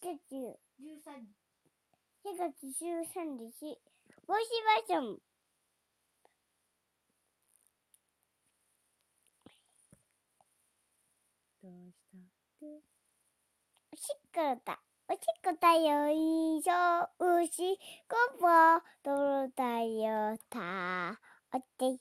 月。13日。4月13日、帽子バージョン。どうしたって？おしっこだ。おしっこだよ、いしょ、うし、こぼ、どろだよ、た、おて、